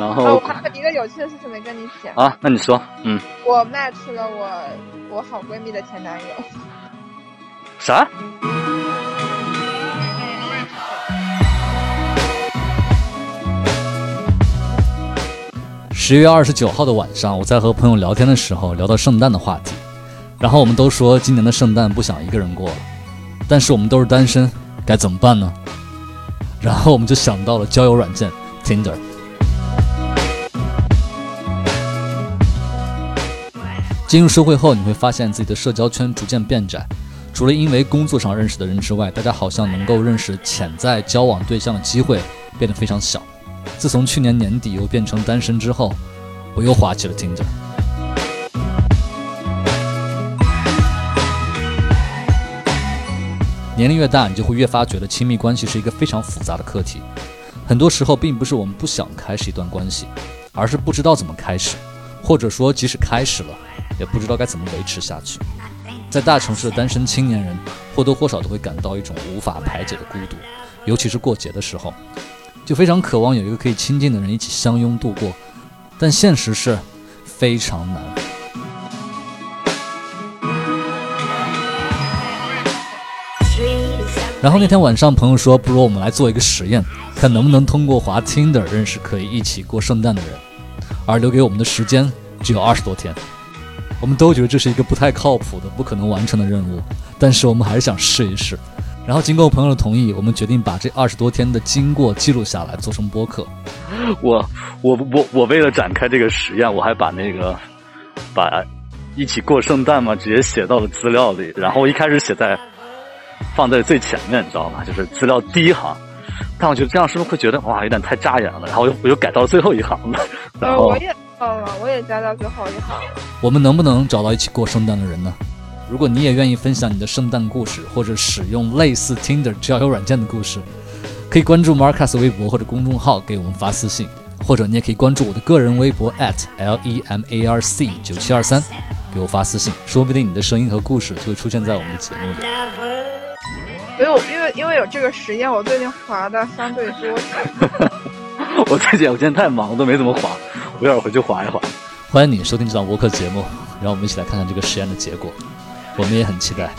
然哦，后我还有一个有趣的事情没跟你讲，啊，那你说，嗯，我 match 了我我好闺蜜的前男友。啥？十月二十九号的晚上，我在和朋友聊天的时候聊到圣诞的话题，然后我们都说今年的圣诞不想一个人过了，但是我们都是单身，该怎么办呢？然后我们就想到了交友软件 Tinder。进入社会后，你会发现自己的社交圈逐渐变窄，除了因为工作上认识的人之外，大家好像能够认识潜在交往对象的机会变得非常小。自从去年年底又变成单身之后，我又滑起了 Tinder。年龄越大，你就会越发觉得亲密关系是一个非常复杂的课题。很多时候，并不是我们不想开始一段关系，而是不知道怎么开始，或者说即使开始了，也不知道该怎么维持下去。在大城市的单身青年人，或多或少都会感到一种无法排解的孤独，尤其是过节的时候。就非常渴望有一个可以亲近的人一起相拥度过，但现实是非常难。然后那天晚上，朋友说，不如我们来做一个实验，看能不能通过滑 Tinder 认识可以一起过圣诞的人。而留给我们的时间只有二十多天，我们都觉得这是一个不太靠谱的、不可能完成的任务，但是我们还是想试一试。然后经过朋友的同意，我们决定把这二十多天的经过记录下来，做成播客。我我我我为了展开这个实验，我还把那个把一起过圣诞嘛，直接写到了资料里。然后我一开始写在放在最前面，你知道吗？就是资料第一行。但我觉得这样是不是会觉得哇，有点太扎眼了？然后我又我又改到了最后一行了。然呃，后我也到了，我也加到最后一行了。我们能不能找到一起过圣诞的人呢？如果你也愿意分享你的圣诞故事，或者使用类似 Tinder 交友软件的故事，可以关注 Marcus 微博或者公众号给我们发私信，或者你也可以关注我的个人微博 at l e m a r c 九七二三，给我发私信，说不定你的声音和故事就会出现在我们的节目里。所以我因为因为有这个实验，我最近滑的相对多。我最近我今天太忙，我都没怎么滑，我一会儿回去缓一缓。欢迎你收听这档播客节目，让我们一起来看看这个实验的结果，我们也很期待。